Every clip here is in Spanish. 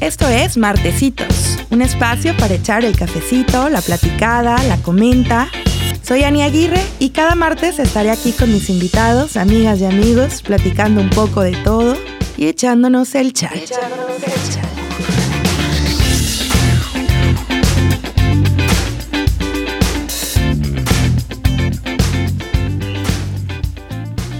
Esto es Martecitos, un espacio para echar el cafecito, la platicada, la comenta. Soy Ani Aguirre y cada martes estaré aquí con mis invitados, amigas y amigos, platicando un poco de todo y echándonos el chal.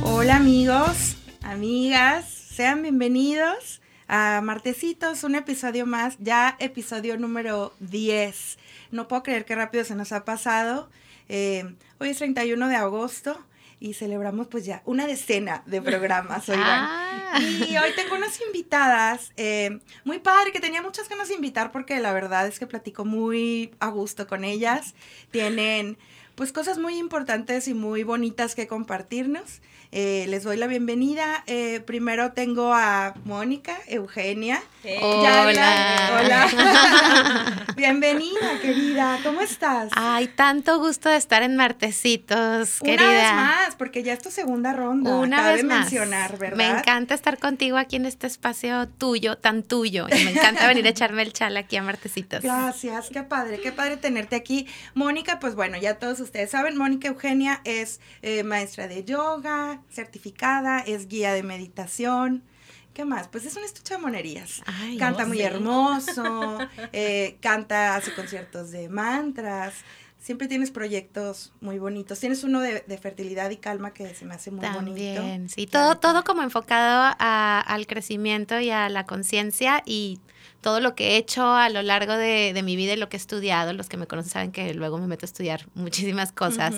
Hola amigos, amigas, sean bienvenidos a Martecitos, un episodio más, ya episodio número 10. No puedo creer qué rápido se nos ha pasado. Eh, hoy es 31 de agosto y celebramos pues ya una decena de programas, oigan. Ah. Y hoy tengo unas invitadas, eh, muy padre, que tenía muchas ganas de invitar porque la verdad es que platico muy a gusto con ellas. Tienen pues cosas muy importantes y muy bonitas que compartirnos. Eh, les doy la bienvenida. Eh, primero tengo a Mónica, Eugenia. Hola. Hola. Bienvenida, querida. ¿Cómo estás? Ay, tanto gusto de estar en Martecitos, Una querida. vez más, porque ya es tu segunda ronda. Una cabe vez más. mencionar, ¿verdad? Me encanta estar contigo aquí en este espacio tuyo, tan tuyo. Y me encanta venir a echarme el chal aquí a Martecitos. Gracias, qué padre, qué padre tenerte aquí. Mónica, pues bueno, ya todos ustedes saben, Mónica Eugenia es eh, maestra de yoga, certificada, es guía de meditación. ¿Qué más? Pues es una estucha de monerías. Ay, canta no muy sé. hermoso, eh, canta, hace conciertos de mantras. Siempre tienes proyectos muy bonitos. Tienes uno de, de fertilidad y calma que se me hace muy bonito. También, sí, Qué todo, bonito. todo como enfocado a- al crecimiento y a la conciencia y todo lo que he hecho a lo largo de, de mi vida y lo que he estudiado, los que me conocen saben que luego me meto a estudiar muchísimas cosas,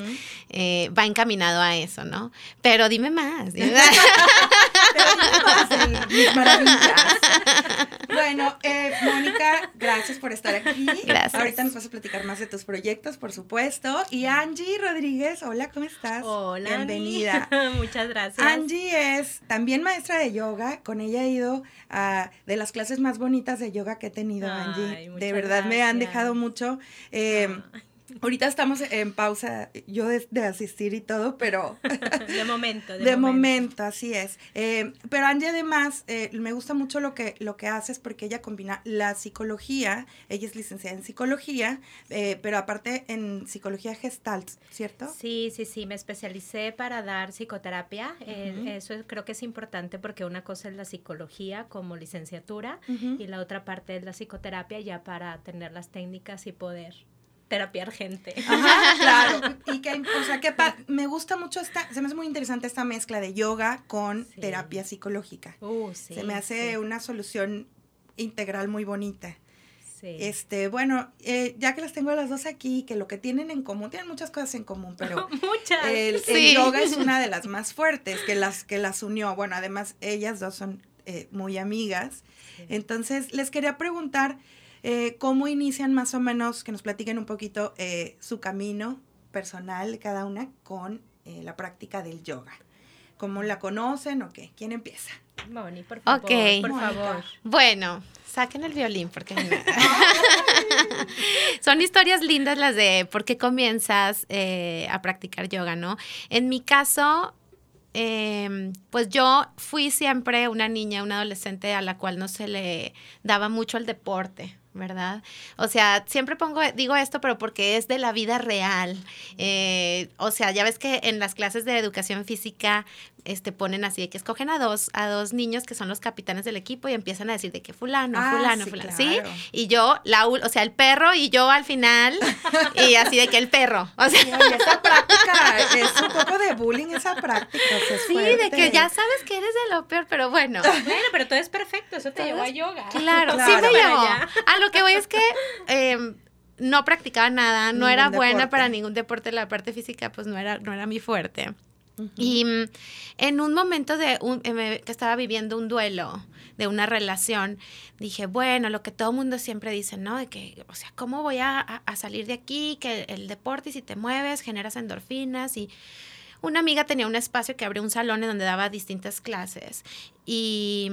eh, va encaminado a eso, ¿no? Pero dime más. dime Pero ¿qué más mis maravillas? Bueno, eh, Mónica, gracias por estar aquí. Gracias. Ahorita nos vas a platicar más de tus proyectos, por supuesto. Y Angie Rodríguez, hola, ¿cómo estás? Hola. Bienvenida. Muchas gracias. Angie es también maestra de yoga. Con ella he ido a de las clases más bonitas de yoga que he tenido, Ay, Angie. De verdad me han dejado mucho. Eh, ahorita estamos en pausa, yo de, de asistir y todo, pero de momento. De, de, momento. así es. Eh, pero Angie además eh, me gusta mucho lo que, lo que haces porque ella combina la psicología, ella es licenciada en psicología, eh, pero aparte en psicología gestalt, ¿cierto? Sí, sí, sí, me especialicé para dar psicoterapia. Eh, eso es- creo que es importante porque una cosa es la psicología como licenciatura y la otra parte es la psicoterapia ya para tener las técnicas y poder terapiar gente. Ajá, claro. Y que, o sea, que pa- me gusta mucho esta, se me hace muy interesante esta mezcla de yoga con Sí. terapia psicológica. Uh, sí, se me hace sí, una solución integral muy bonita. sí. Este, bueno, eh, ya que las tengo a las dos aquí, que lo que tienen en común, tienen muchas cosas en común, pero Muchas. el, yoga es una de las más fuertes que las que las unió. Bueno, además ellas dos son eh, muy amigas. Sí. Entonces les quería preguntar eh, cómo inician más o menos, que nos platiquen un poquito eh, su camino personal cada una con eh, la práctica del yoga. ¿Cómo la conocen o qué? ¿Quién empieza? Moni, por favor. Ok. Por favor. Bueno, saquen el violín porque son historias lindas las de por qué comienzas eh, a practicar yoga, ¿no? En mi caso, eh, pues yo fui siempre una niña, una adolescente a la cual no se le daba mucho el deporte. ¿Verdad? O sea, siempre pongo, digo esto, pero porque es de la vida real. Eh, o sea, ya ves que en las clases de educación física este, ponen así de que escogen a dos, a dos niños que son los capitanes del equipo y empiezan a decir de que fulano, Ah, fulano, sí, fulano. claro. ¿Sí? Y yo, la, ul- o sea, el perro y yo al final, y así de que el perro. O sea, Sí, oye, esa práctica es un poco de bullying, esa práctica. sí, de que ya sabes que eres de lo peor, pero bueno. Bueno, pero todo es perfecto. Eso te llevó a yoga. Claro, sí me llevó. allá. A lo que voy es que eh, no practicaba nada, no Ningún era buena deporte. para ningún deporte, la parte física pues no era, no era mi fuerte. Y mm, en un momento de un, eh, que estaba viviendo un duelo de una relación, dije, bueno, lo que todo mundo siempre dice, ¿no? De que, o sea, ¿cómo voy a, a- salir de aquí? Que el deporte, y si te mueves, generas endorfinas y una amiga tenía un espacio que abrió un salón en donde daba distintas clases y,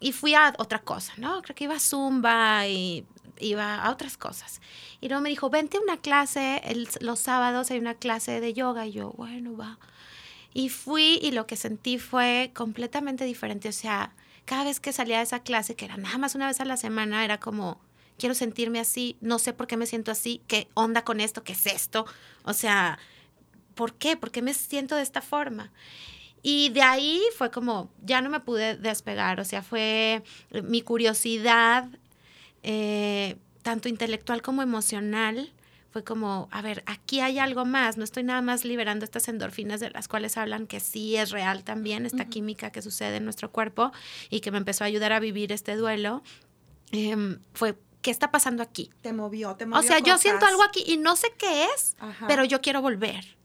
y fui a otra cosa, ¿no? Creo que iba a Zumba y iba a otras cosas. Y luego me dijo, vente a una clase, el- los sábados hay una clase de yoga y yo, bueno, va. Y fui y lo que sentí fue completamente diferente. O sea, cada vez que salía de esa clase, que era nada más una vez a la semana, era como, quiero sentirme así, no sé por qué me siento así, qué onda con esto, qué es esto. O sea, ¿por qué? ¿Por qué me siento de esta forma? Y de ahí fue como, ya no me pude despegar, o sea, fue mi curiosidad, eh, tanto intelectual como emocional, fue como, a ver, aquí hay algo más, no estoy nada más liberando estas endorfinas de las cuales hablan que sí es real también, esta química que sucede en nuestro cuerpo y que me empezó a ayudar a vivir este duelo. Em, fue, ¿qué está pasando aquí? Te movió, te movió. O sea, yo siento algo aquí y no sé qué es, pero yo quiero volver.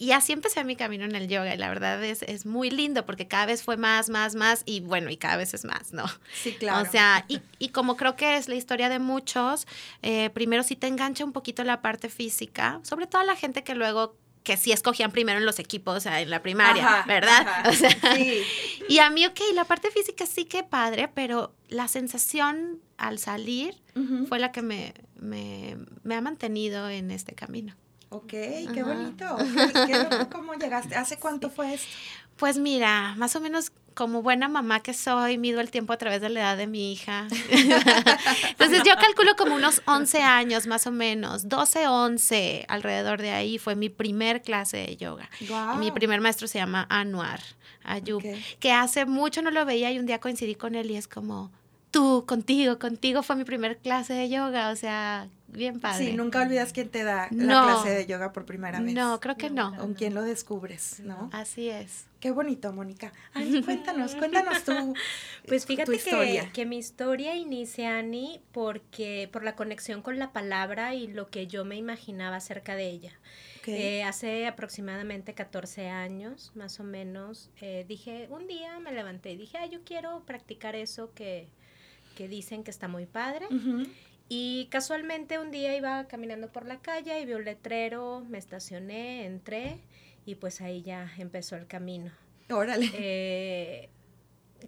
Y así empecé mi camino en el yoga y la verdad es, es muy lindo porque cada vez fue más, más, más y bueno, y cada vez es más, ¿no? Sí, claro. O sea, y, y como creo que es la historia de muchos, eh, primero sí te engancha un poquito la parte física, sobre todo la gente que luego que sí escogían primero en los equipos, o sea, en la primaria, ¿verdad? O sea, sí. Y a mí, ok, la parte física sí que padre, pero la sensación al salir fue la que me, me, me ha mantenido en este camino. Ok, qué bonito. ¿Cómo llegaste? ¿Hace cuánto fue esto? Pues mira, más o menos como buena mamá que soy, mido el tiempo a través de la edad de mi hija. Entonces yo calculo como unos 11 años más o menos, 12, 11, alrededor de ahí fue mi primer clase de yoga. Mi primer maestro se llama Anuar Ayub, que hace mucho no lo veía y un día coincidí con él y es como, tú, contigo, contigo fue mi primer clase de yoga, o sea, bien padre. Sí, nunca olvidas quién te da la clase de yoga por primera vez. No, creo que no. Con quién lo descubres, ¿no? Así es. Qué bonito, Mónica. Ay, cuéntanos, cuéntanos tú. Pues fíjate Que, que mi historia inicia, Ani, porque por la conexión con la palabra y lo que yo me imaginaba acerca de ella. Eh, hace aproximadamente 14 años, más o menos, eh, dije, un día me levanté y dije, ah, yo quiero practicar eso que, que dicen que está muy padre. Y casualmente un día iba caminando por la calle y vi un letrero, me estacioné, entré y pues ahí ya empezó el camino. Órale. Eh,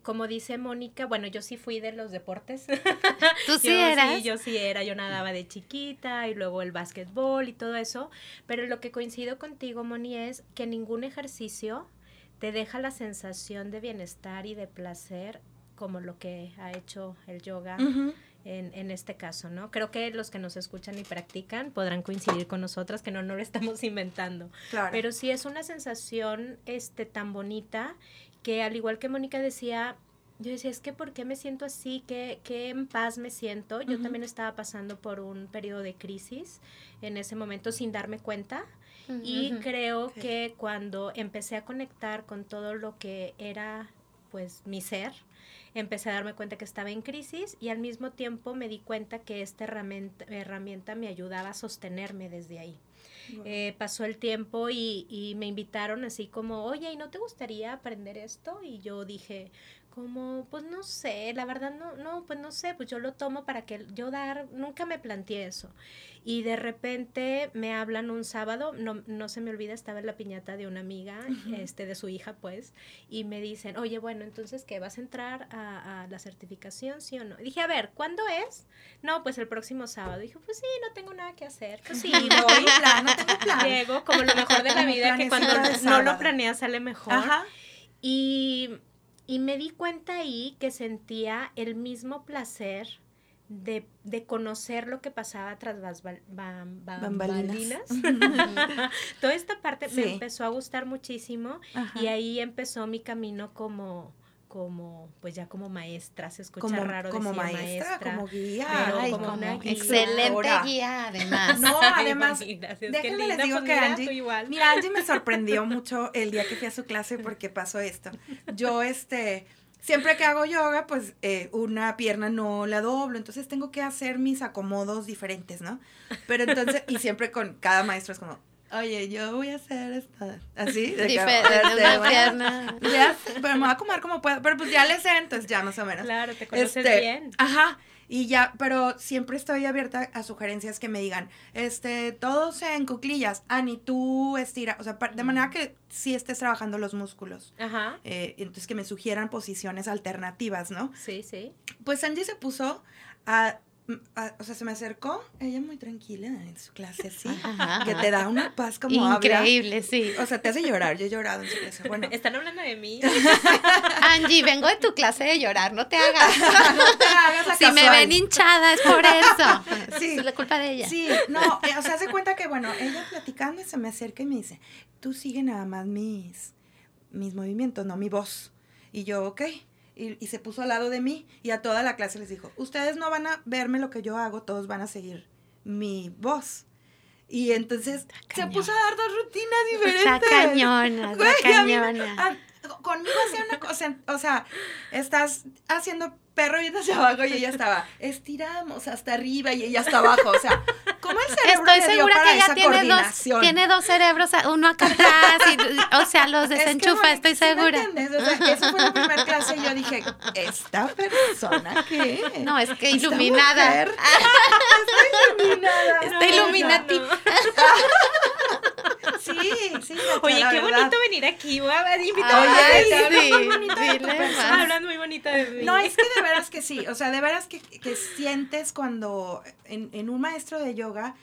como dice Mónica, bueno, yo sí fui de los deportes. ¿Tú sí eras? Sí, yo sí era, yo nadaba de chiquita y luego el básquetbol y todo eso, pero lo que coincido contigo, Moni, es que ningún ejercicio te deja la sensación de bienestar y de placer como lo que ha hecho el yoga en, en, este caso, ¿no? Creo que los que nos escuchan y practican podrán coincidir con nosotras que no, no lo estamos inventando. Claro. Pero sí es una sensación este, tan bonita que al igual que Mónica decía, yo decía, es que ¿por qué me siento así? ¿Qué, qué en paz me siento? Yo también estaba pasando por un periodo de crisis en ese momento sin darme cuenta. Y creo que cuando empecé a conectar con todo lo que era pues mi ser, empecé a darme cuenta que estaba en crisis y al mismo tiempo me di cuenta que esta herramienta, herramienta me ayudaba a sostenerme desde ahí. Eh, pasó el tiempo y, y, me invitaron así como, oye, ¿y no te gustaría aprender esto? Y yo dije, como, pues no sé, la verdad no, no, pues no sé, pues yo lo tomo para que yo dar, nunca me planteé eso. Y de repente me hablan un sábado, no, no se me olvida, estaba en la piñata de una amiga, este, de su hija, pues, y me dicen, oye, bueno, entonces, ¿qué? ¿Vas a entrar a, la certificación, sí o no? dije, a ver, ¿cuándo es? No, pues el próximo sábado. dije, pues sí, no tengo nada que hacer. Pues sí, voy, plan, no tengo plan. Llego como lo mejor de la vida, que cuando no lo planeas sale mejor. Ajá. Y y me di cuenta ahí que sentía el mismo placer de, de conocer lo que pasaba tras las bambalinas. Toda esta parte me empezó a gustar muchísimo y ahí empezó mi camino como como, pues ya como maestra, se escucha raro como maestra, como guía, como, una excelente guía además. No, además, déjenme les digo pues que Angie, mira, Angie me sorprendió mucho el día que fui a su clase porque pasó esto. Yo, este, siempre que hago yoga, pues eh, una pierna no la doblo, entonces tengo que hacer mis acomodos diferentes, ¿no? Pero entonces, y siempre con cada maestro es como, oye, yo voy a hacer esta, así, de Diferente, una pierna. Ya, pero me voy a comer como puedo, pero pues ya le sé, entonces ya más o menos. Claro, te conoces este, bien. Ajá, y ya, pero siempre estoy abierta a sugerencias que me digan, este, todos en cuclillas, Ani, tú estira, o sea, de manera que sí estés trabajando los músculos. Ajá. Eh, entonces que me sugieran posiciones alternativas, ¿no? Sí, sí. Pues Angie se puso a o sea, se me acercó, ella muy tranquila en su clase, así, Ajá. que te da una paz como habla. Increíble, sí. O sea, te hace llorar, yo he llorado en su clase. Bueno, Están hablando de mí. Angie, vengo de tu clase de llorar, no te hagas. no te hagas la Si me ven hinchada es por eso. Sí. Es la culpa de ella. Sí, no, eh, o sea, se cuenta que, bueno, ella platicando y se me acerca y me dice, tú sigue nada más mis, mis movimientos, no mi voz. Y yo, ok. Y, y se puso al lado de mí y a toda la clase les dijo, ustedes no van a verme lo que yo hago, todos van a seguir mi voz. Y entonces se puso a dar dos rutinas Está diferentes. cañona, está Güey, a mí me- cañona. Conmigo hacía una cosa, o sea, estás haciendo perro viendo hacia abajo y ella estaba, estiramos hasta arriba y ella hasta abajo, o sea, ¿cómo el cerebro Estoy le dio segura para que ella tiene dos, coordinación? tiene dos cerebros, uno acá atrás, y, o sea, los Es que, desenchufa, estoy ¿sí me segura. entiendes? O sea, esa fue la primera clase y yo dije, ¿esta persona qué? No, es que iluminada. Está iluminada. Está No, no, no. Sí, sí. Oye, qué verdad. bonito venir aquí. Voy a invitar Ay, a sí, muy bonito de tu dile persona. más. Hablan muy bonita de mí. No, es que de veras que sí, o sea, de veras que, que sientes cuando en, en un maestro de yoga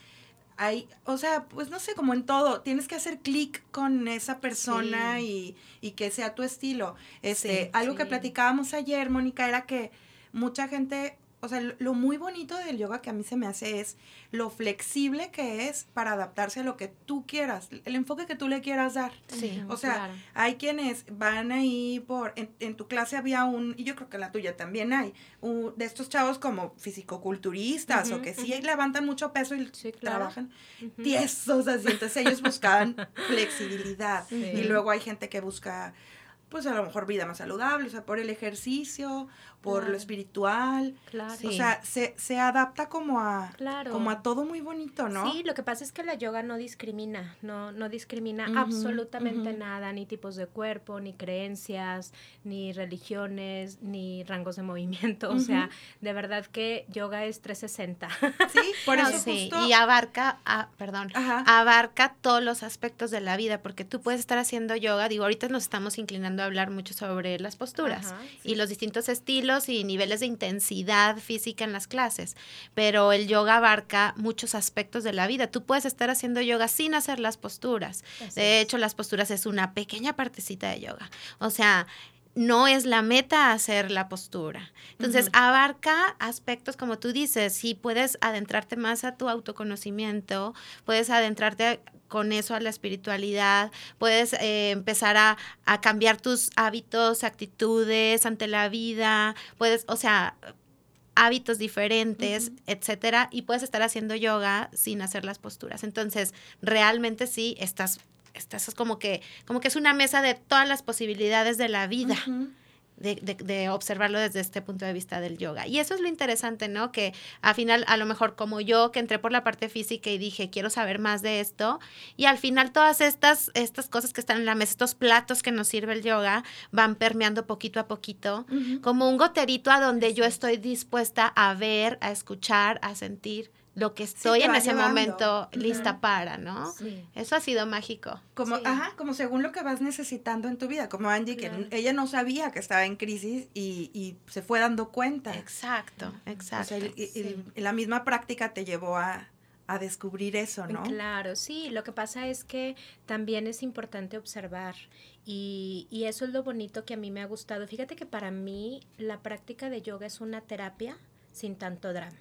hay, o sea, pues no sé, como en todo, tienes que hacer clic con esa persona y, y que sea tu estilo. Este, Sí, algo que platicábamos ayer, Mónica, era que mucha gente, o sea, lo, muy bonito del yoga que a mí se me hace es lo flexible que es para adaptarse a lo que tú quieras, el enfoque que tú le quieras dar. Sí. O sea, Claro. hay quienes van ahí por, en, en tu clase había un, y yo creo que en la tuya también hay, un- de estos chavos como fisicoculturistas o Ujú, que sí levantan mucho peso y Sí, claro. trabajan tiesos así, entonces ellos buscaban flexibilidad Sí. y luego hay gente que busca pues a lo mejor vida más saludable, o sea, por el ejercicio, por Claro. lo espiritual, Claro. O sea, se, se adapta como a, Claro. como a todo muy bonito, ¿no? Sí, lo que pasa es que la yoga no discrimina, no, no discrimina absolutamente nada, ni tipos de cuerpo, ni creencias, ni religiones, ni rangos de movimiento. O sea, de verdad que yoga es 360. Sí, por No, eso sí, justo... y abarca, ah, perdón, Ajá. abarca todos los aspectos de la vida, porque tú puedes estar haciendo yoga, digo, ahorita nos estamos inclinando a hablar mucho sobre las posturas Ajá, y los distintos estilos y niveles de intensidad física en las clases, pero el yoga abarca muchos aspectos de la vida. Tú puedes estar haciendo yoga sin hacer las posturas. Así De hecho, las posturas es una pequeña partecita de yoga. O sea, no es la meta hacer la postura. Entonces, abarca aspectos como tú dices, si puedes adentrarte más a tu autoconocimiento, puedes adentrarte con eso a la espiritualidad, puedes eh, empezar a, a cambiar tus hábitos, actitudes ante la vida, puedes, o sea, hábitos diferentes, Ujú. etcétera, y puedes estar haciendo yoga sin hacer las posturas. Entonces, realmente sí estás estás como que como que es una mesa de todas las posibilidades de la vida. De, de- de observarlo desde este punto de vista del yoga. Y eso es lo interesante, ¿no? Que al final, a lo mejor como yo, que entré por la parte física y dije, quiero saber más de esto, y al final todas estas, estas cosas que están en la mesa, estos platos que nos sirve el yoga, van permeando poquito a poquito, como un goterito a donde yo estoy dispuesta a ver, a escuchar, a sentir lo que estoy en ese llevando. momento lista para, ¿no? Sí. Eso ha sido mágico. Como, Sí. ajá, como según lo que vas necesitando en tu vida, como Angie, que Claro. ella no sabía que estaba en crisis y, y se fue dando cuenta. Exacto, O exacto. sea, el- el- sí. la misma práctica te llevó a, a descubrir eso, ¿no? Claro, sí, lo que pasa es que también es importante observar y, y eso es lo bonito que a mí me ha gustado. Fíjate que para mí la práctica de yoga es una terapia sin tanto drama.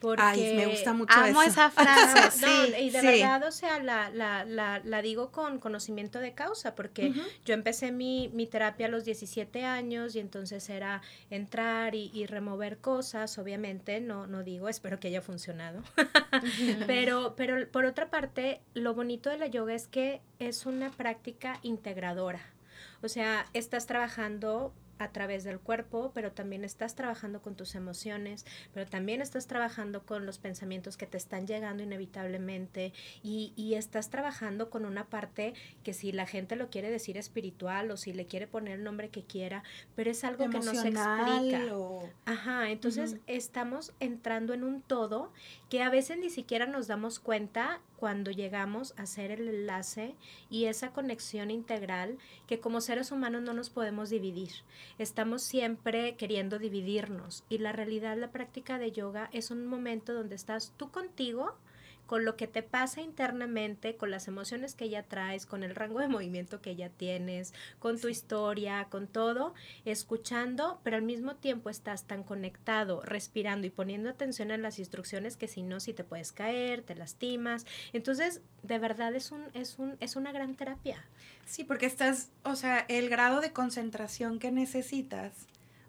Porque Ay, me gusta mucho Amo eso. esa frase, No, sí. y de sí. verdad, o sea, la, la, la, la digo con conocimiento de causa, porque yo empecé mi, mi terapia a los 17 años y entonces era entrar y, y remover cosas, obviamente, no, no digo, espero que haya funcionado. pero, pero por otra parte, lo bonito de la yoga es que es una práctica integradora. O sea, estás trabajando a través del cuerpo, pero también estás trabajando con tus emociones, pero también estás trabajando con los pensamientos que te están llegando inevitablemente y, y estás trabajando con una parte que si la gente lo quiere decir espiritual o si le quiere poner el nombre que quiera, pero es algo que no se explica. o- Ajá, entonces estamos entrando en un todo que a veces ni siquiera nos damos cuenta cuando llegamos a hacer el enlace y esa conexión integral que como seres humanos no nos podemos dividir. Estamos siempre queriendo dividirnos. Y la realidad, la práctica de yoga es un momento donde estás tú contigo, con lo que te pasa internamente, con las emociones que ya traes, con el rango de movimiento que ya tienes, con tu historia, con todo, escuchando, pero al mismo tiempo estás tan conectado, respirando y poniendo atención en las instrucciones que si no, si te puedes caer, te lastimas. Entonces, de verdad es, un, es, un, es una gran terapia. Sí, porque estás, o sea, el grado de concentración que necesitas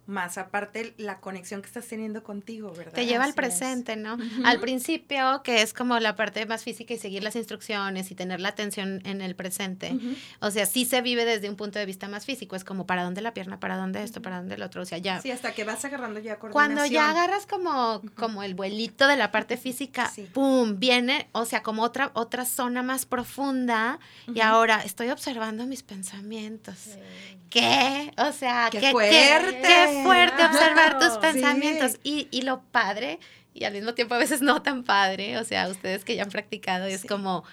más aparte la conexión que estás teniendo contigo, ¿verdad? Te lleva al presente, ¿no? Al principio, que es como la parte más física y seguir las instrucciones y tener la atención en el presente. O sea, sí se vive desde un punto de vista más físico, es como para dónde la pierna, para dónde esto, para dónde el otro, o sea, ya. Sí, hasta que vas agarrando ya coordinación. Cuando ya agarras como, como el vuelito de la parte física, ¡pum! Viene, o sea, como otra, otra zona más profunda y ahora estoy observando mis pensamientos. ¿Qué? O sea, qué, fuerte. qué fuerte observar tus pensamientos. Y, y, lo padre, y al mismo tiempo a veces no tan padre, o sea, ustedes que ya han practicado, es como,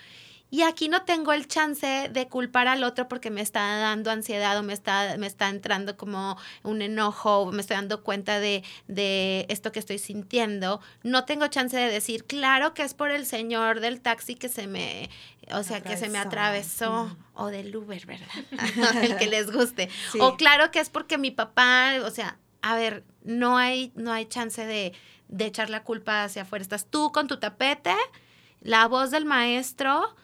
y aquí no tengo el chance de culpar al otro porque me está dando ansiedad o me está, me está entrando como un enojo o me estoy dando cuenta de, de esto que estoy sintiendo. No tengo chance de decir, claro que es por el señor del taxi que se me, o sea, que se me atravesó, o del Uber, ¿verdad? el que les guste. O claro que es porque mi papá, o sea, a ver, no hay, no hay chance de, de echar la culpa hacia afuera. Estás tú con tu tapete, la voz del maestro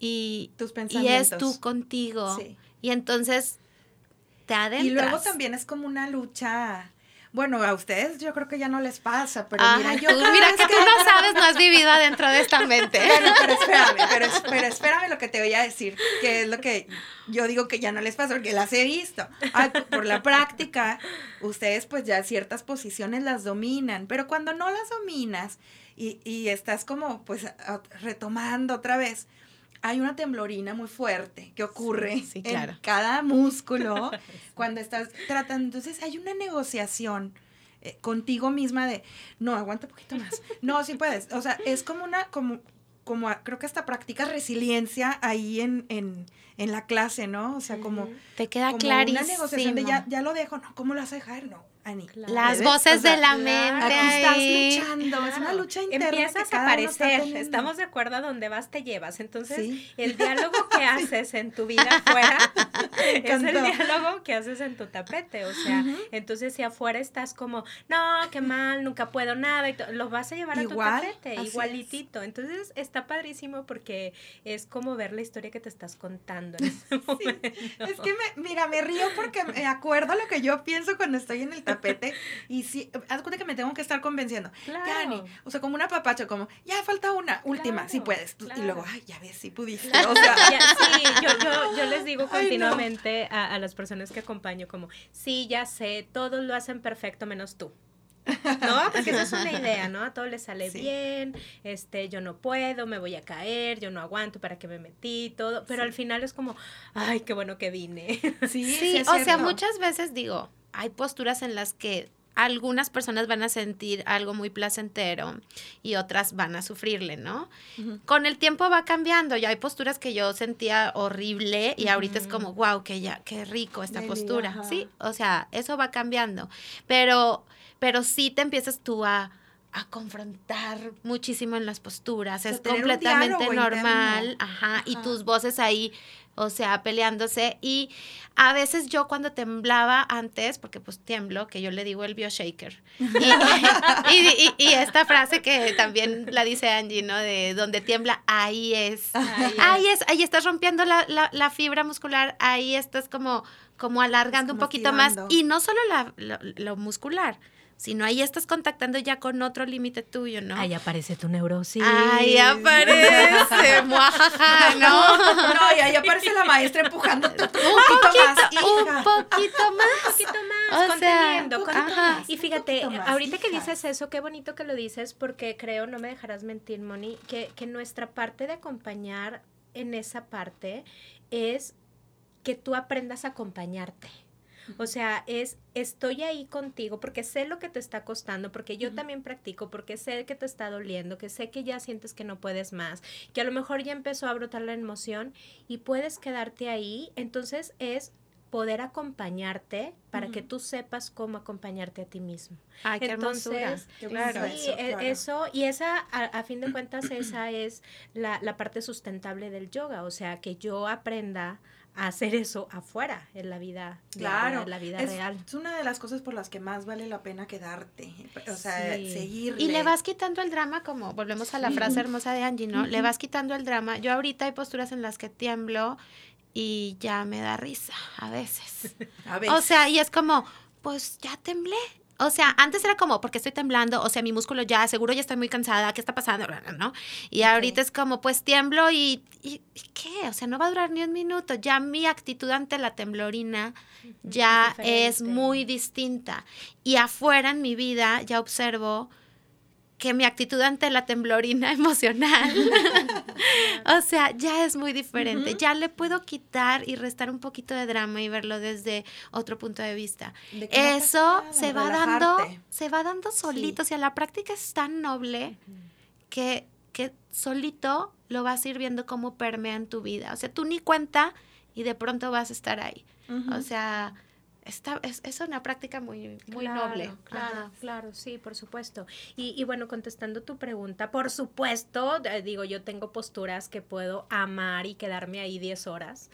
y, Tus pensamientos. y es tú contigo. Y entonces te adentras. Y luego también es como una lucha. Bueno, a ustedes yo creo que ya no les pasa, pero mira, yo mira que, tú no sabes, no has vivido adentro de esta mente. Bueno, pero espérame, pero, espérame lo que te voy a decir, que es lo que yo digo que ya no les pasa, porque las he visto. por la práctica, ustedes pues ya ciertas posiciones las dominan, pero cuando no las dominas y, y estás como pues retomando otra vez, hay una temblorina muy fuerte que ocurre en cada músculo cuando estás tratando. Entonces hay una negociación eh, contigo misma de, no, aguanta un poquito más. No, sí puedes. O sea, es como una, como, como creo que hasta practicas resiliencia ahí en, en, en la clase, ¿no? O sea, como... Te queda clarísimo. Una negociación de ya, ya lo dejo, no, ¿cómo lo vas a dejar? No, las voces de la mente. estás luchando, es una lucha interna. Empiezas a aparecer, estamos de acuerdo a donde vas te llevas. Entonces, el diálogo que haces en tu vida afuera es el diálogo que haces en tu tapete. O sea, entonces si afuera estás como, no, qué mal, nunca puedo nada, y lo vas a llevar a tu tapete, igualitito. Entonces, está padrísimo porque es como ver la historia que te estás contando en ese momento. Es que, me, mira, me río porque me acuerdo lo que yo pienso cuando estoy en el tapete y si, haz cuenta que me tengo que estar convenciendo. Claro. o sea, como una papacha, como, ya falta una, última, si puedes. Y luego, ay, ya ves, si pudiste. O sea, sí, yo, yo, les digo continuamente a, a las personas que acompaño como, sí, ya sé, todos lo hacen perfecto menos tú. ¿no? Porque esa es una idea, ¿no? A todo le sale bien, este, yo no puedo, me voy a caer, yo no aguanto, ¿para qué me metí? Todo, pero al final es como, ay, qué bueno que vine. Sí, sí, o sea, muchas veces digo, hay posturas en las que algunas personas van a sentir algo muy placentero y otras van a sufrirle, ¿no? Con el tiempo va cambiando. Ya hay posturas que yo sentía horrible y ahorita es como, wow, que ya, qué rico esta postura. Sí, o sea, eso va cambiando. Pero, pero sí te empiezas tú a, a confrontar muchísimo en las posturas. es completamente normal. ajá, y tus voces ahí o sea, peleándose. Y a veces yo cuando temblaba antes, porque pues tiemblo, que yo le digo el bioshaker. Y, y, esta frase que también la dice Angie, ¿no? De donde tiembla, ahí es. Ahí, es. ahí estás rompiendo la, la, fibra muscular, ahí estás como, como alargando un poquito más. Y no solo la, lo muscular, sino ahí estás contactando ya con otro límite tuyo, ¿no? Ahí aparece tu neurosis. Ahí aparece, muajaja, ¿no? No, y ahí aparece la maestra empujándote un poquito, más, Un poquito más. Un poquito más, conteniendo, Y fíjate, ahorita que dices eso, qué bonito que lo dices, porque creo, no me dejarás mentir, Moni, que, que nuestra parte de acompañar en esa parte es que tú aprendas a acompañarte. O sea, es estoy ahí contigo porque sé lo que te está costando, porque yo también practico, porque sé que te está doliendo, que sé que ya sientes que no puedes más, que a lo mejor ya empezó a brotar la emoción y puedes quedarte ahí. Entonces es poder acompañarte para que tú sepas cómo acompañarte a ti mismo. Ay, qué Entonces, claro, sí, eso, e- claro. eso, y esa, a, a fin de cuentas, esa es la, la parte sustentable del yoga, o sea, que yo aprenda a hacer eso afuera, en la vida, Claro, en la vida es, real. es una de las cosas por las que más vale la pena quedarte, o sea, Sí. seguirle. Y le vas quitando el drama, como volvemos a la frase hermosa de Angie, ¿no? Le vas quitando el drama. Yo ahorita hay posturas en las que tiemblo y ya me da risa a veces. A ver, O sea, y es como, pues ya temblé. O sea, antes era como, porque estoy temblando, o sea, mi músculo ya, seguro ya estoy muy cansada, ¿qué está pasando? ¿No? Y ahorita es como, pues tiemblo y, y, ¿y ¿qué? O sea, no va a durar ni un minuto. Ya mi actitud ante la temblorina ya es muy distinta. Y afuera en mi vida ya observo que mi actitud ante la temblorina emocional, o sea, ya es muy diferente. Ya le puedo quitar y restar un poquito de drama y verlo desde otro punto de vista. de Eso se va dando, se va dando solito. O sea, la práctica es tan noble que, que solito lo vas a ir viendo cómo permea en tu vida. O sea, tú ni cuenta y de pronto vas a estar ahí. O sea, está, es, es una práctica muy, muy Claro, noble. Claro, Ajá. claro, sí, por supuesto. Y, y bueno, contestando tu pregunta, por supuesto, eh, digo, yo tengo posturas que puedo amar y quedarme ahí 10 horas,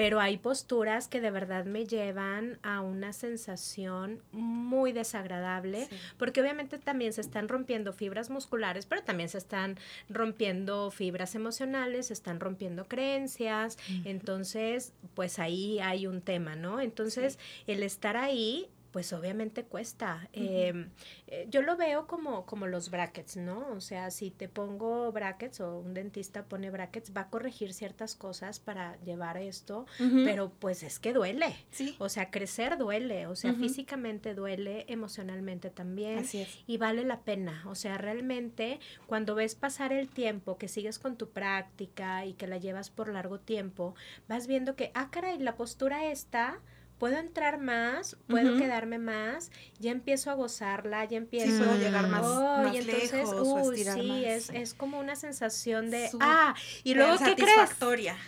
pero hay posturas que de verdad me llevan a una sensación muy desagradable, Sí. porque obviamente también se están rompiendo fibras musculares, pero también se están rompiendo fibras emocionales, se están rompiendo creencias, entonces, pues ahí hay un tema, ¿no? Entonces, el estar ahí, pues obviamente cuesta. Eh, eh, yo lo veo como, como los brackets, ¿no? O sea, si te pongo brackets o un dentista pone brackets, va a corregir ciertas cosas para llevar esto, pero pues es que duele. sí, O sea, crecer duele, o sea, físicamente duele, emocionalmente también. así es. Y vale la pena, o sea, realmente cuando ves pasar el tiempo, que sigues con tu práctica y que la llevas por largo tiempo, vas viendo que, ah, caray, la postura está, puedo entrar más, puedo quedarme más, ya empiezo a gozarla, ya Sí, empiezo puedo Mm. llegar más, Oh, más y entonces, lejos o uy, estirar sí, más. es, es como una sensación de, ah, y luego, ¿qué crees?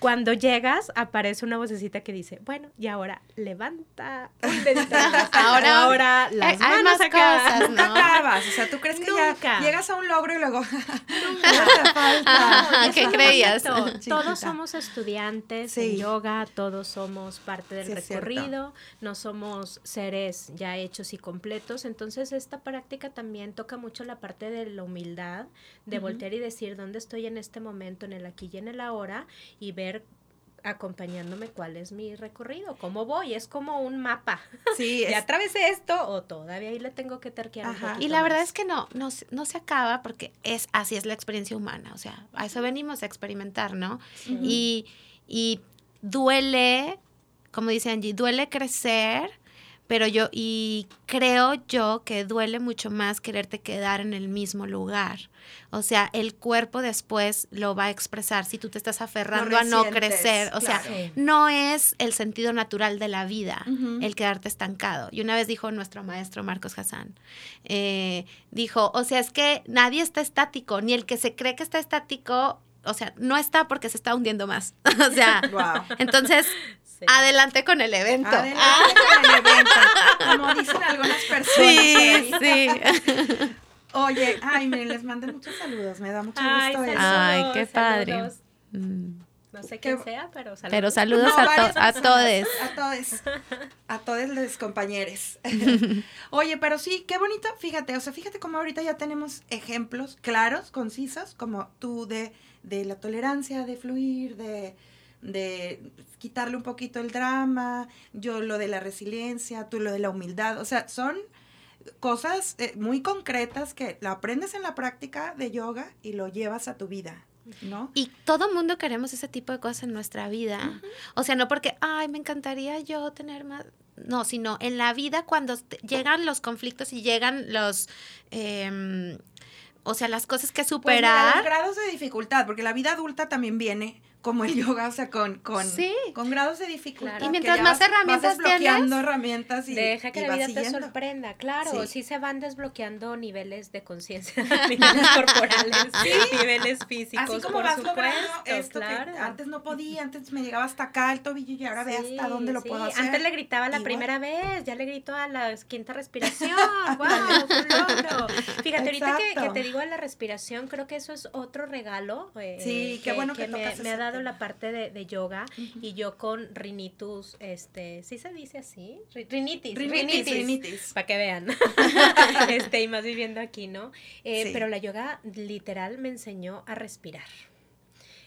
Cuando llegas, aparece una vocecita que dice, bueno, y ahora levanta más. Ahora- ahora las hay manos más acá. cosas, Nunca ¿no? acabas, o sea, tú crees que Nunca. ya llegas a un logro y luego nunca te falta. ¿qué creías? Todos somos estudiantes Sí. en yoga, todos somos parte del Sí, es no somos seres ya hechos y completos, entonces esta práctica también toca mucho la parte de la humildad, de Ujú. voltear y decir dónde estoy en este momento, en el aquí y en el ahora, y ver acompañándome cuál es mi recorrido, cómo voy, es como un mapa. Sí, Ya es, atravesé esto o todavía ahí le tengo que terquear un Ajá. poquito Y la verdad es que no, no, se- no se acaba porque es así es la experiencia humana. O sea, a eso venimos a experimentar, ¿no? Sí. Y, y duele, como dice Angie, duele crecer, pero yo, y creo yo que duele mucho más quererte quedar en el mismo lugar. O sea, el cuerpo después lo va a expresar si tú te estás aferrando a no crecer. O sea. Sí. no es el sentido natural de la vida el quedarte estancado. Y una vez dijo nuestro maestro Marcos Hassan, eh, dijo, o sea, es que nadie está estático, ni el que se cree que está estático, o sea, no está porque se está hundiendo más. o sea, Wow. entonces, Sí. adelante con el evento. Adelante Ah, con el evento, como dicen algunas personas. sí, sí. Oye, ay, miren, les mandé muchos saludos, me da mucho Ay, gusto eso. Ay, qué padre. Mm, No sé Qué- quién sea, pero saludos. Pero saludos No, a, to- a todos. A todos. A todos los compañeros. Oye, pero sí, qué bonito. Fíjate, o sea, fíjate cómo ahorita ya tenemos ejemplos claros, concisos, como tú de, de la tolerancia, de fluir, de, de quitarle un poquito el drama, yo lo de la resiliencia, tú lo de la humildad. O sea, son cosas eh, muy concretas que lo aprendes en la práctica de yoga y lo llevas a tu vida, ¿no? Y todo mundo queremos ese tipo de cosas en nuestra vida. O sea, no porque, ay, me encantaría yo tener más. No, sino en la vida cuando llegan los conflictos y llegan los. em, o sea, las cosas que Pues mira, los superar. grados de dificultad, porque la vida adulta también viene como el yoga, o sea, con, con, Sí. con grados de dificultad. Claro. Y mientras más vas- herramientas vas desbloqueando tienes, herramientas y Deja que y la vida te sorprenda, claro, Sí. sí. se van desbloqueando niveles de conciencia, niveles corporales, niveles físicos, Así como por vas supuesto, logrando esto claro. que antes no podía, antes me llegaba hasta acá el tobillo y ahora ve hasta dónde lo puedo hacer. Antes le gritaba la Igual. primera vez, ya le grito a la quinta respiración. ¡Wow! logro. Fíjate, ahorita que, te digo de la respiración, creo que eso es otro regalo. eh, Sí, qué bueno que me, ha dado la parte de, de yoga y yo con rinitis, este, ¿sí se dice así? Ri- Rinitis, Rinitis, rinitis. Para que vean. este, y más viviendo aquí, ¿no? Eh, Sí. Pero la yoga literal me enseñó a respirar.